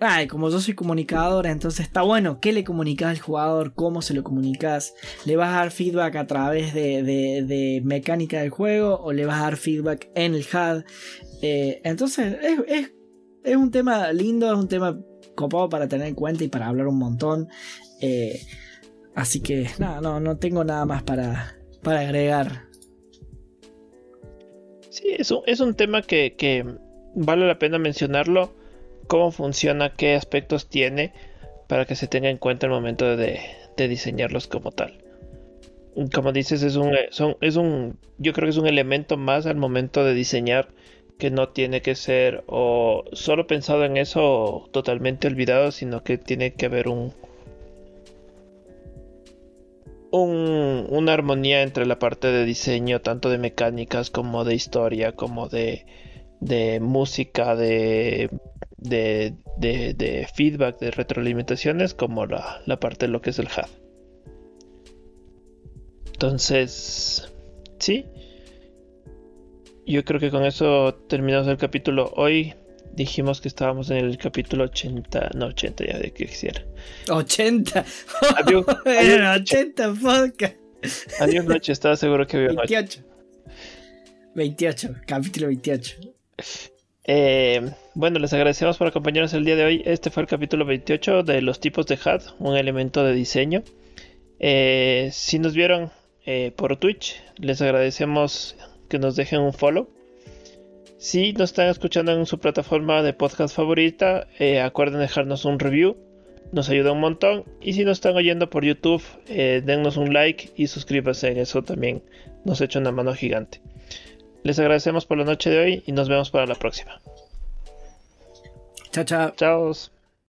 Ay, como yo soy comunicadora, entonces está bueno. ¿Qué le comunicas al jugador? ¿Cómo se lo comunicas? ¿Le vas a dar feedback a través de, mecánica del juego? ¿O le vas a dar feedback en el HUD? Eh, entonces, es, un tema lindo, es un tema copado para tener en cuenta y para hablar un montón. Eh, así que, nada, no, no tengo nada más para, para agregar. Sí, es un, es un tema que, que vale la pena mencionarlo cómo funciona, qué aspectos tiene para que se tenga en cuenta el momento de, diseñarlos como tal. Como dices, es un, es un, yo creo que es un elemento más al momento de diseñar que no tiene que ser o solo pensado en eso totalmente olvidado, sino que tiene que haber un, un, una armonía entre la parte de diseño, tanto de mecánicas como de historia, como de, de música, de de, feedback, de retroalimentaciones, como la, parte de lo que es el HUD. Entonces, sí. Yo creo que con eso terminamos el capítulo. Hoy dijimos que estábamos en el capítulo 80, no 80 ya de que quisiera. 80. Adiós, 80 podcast. Adiós noche, estaba seguro que había 28. 28, capítulo 28. Eh, bueno, les agradecemos por acompañarnos el día de hoy. Este fue el capítulo 28 de los tipos de HUD, un elemento de diseño. Eh, si nos vieron eh, por Twitch, les agradecemos que nos dejen un follow. Si nos están escuchando en su plataforma de podcast favorita, acuerden dejarnos un review. Nos ayuda un montón. Y si nos están oyendo por YouTube, dennos un like y suscríbanse. Eso también nos echa una mano gigante. Les agradecemos por la noche de hoy y nos vemos para la próxima. Ciao, ciao. Ciao.